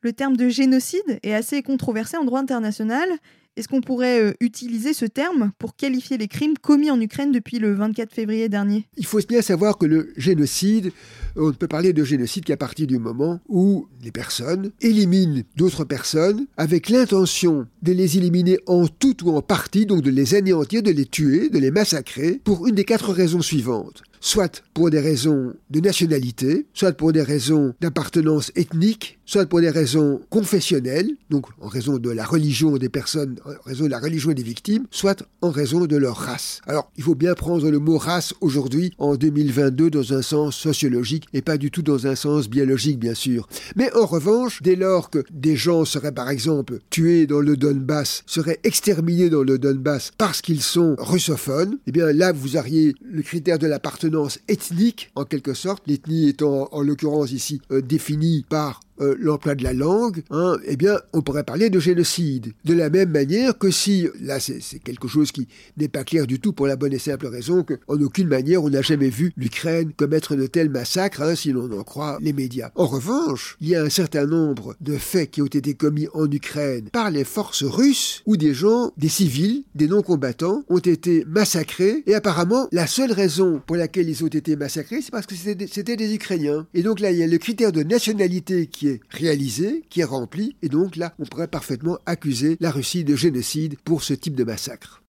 Le terme de génocide est assez controversé en droit international. Est-ce qu'on pourrait euh, utiliser ce terme pour qualifier les crimes commis en Ukraine depuis le 24 février dernier? Il faut bien savoir que le génocide, on ne peut parler de génocide qu'à partir du moment où les personnes éliminent d'autres personnes avec l'intention de les éliminer en tout ou en partie, donc de les anéantir, de les tuer, de les massacrer, pour une des quatre raisons suivantes soit pour des raisons de nationalité, soit pour des raisons d'appartenance ethnique, soit pour des raisons confessionnelles, donc en raison de la religion des personnes, en raison de la religion des victimes, soit en raison de leur race. Alors, il faut bien prendre le mot race aujourd'hui, en 2022, dans un sens sociologique et pas du tout dans un sens biologique, bien sûr. Mais en revanche, dès lors que des gens seraient, par exemple, tués dans le Donbass, seraient exterminés dans le Donbass parce qu'ils sont russophones, eh bien là, vous auriez le critère de l'appartenance ethnique, en quelque sorte, l'ethnie étant en l'occurrence ici euh, définie par euh, l'emploi de la langue, hein, eh bien, on pourrait parler de génocide. De la même manière que si, là, c'est quelque chose qui n'est pas clair du tout pour la bonne et simple raison qu'en aucune manière on n'a jamais vu l'Ukraine commettre de tels massacres, hein, si l'on en croit les médias. En revanche, il y a un certain nombre de faits qui ont été commis en Ukraine par les forces russes où des gens, des civils, des non-combattants, ont été massacrés et apparemment la seule raison pour laquelle ils ont été massacrés, c'est parce que c'était des Ukrainiens. Et donc là, il y a le critère de nationalité qui réalisé, qui est rempli, et donc là, on pourrait parfaitement accuser la Russie de génocide pour ce type de massacre.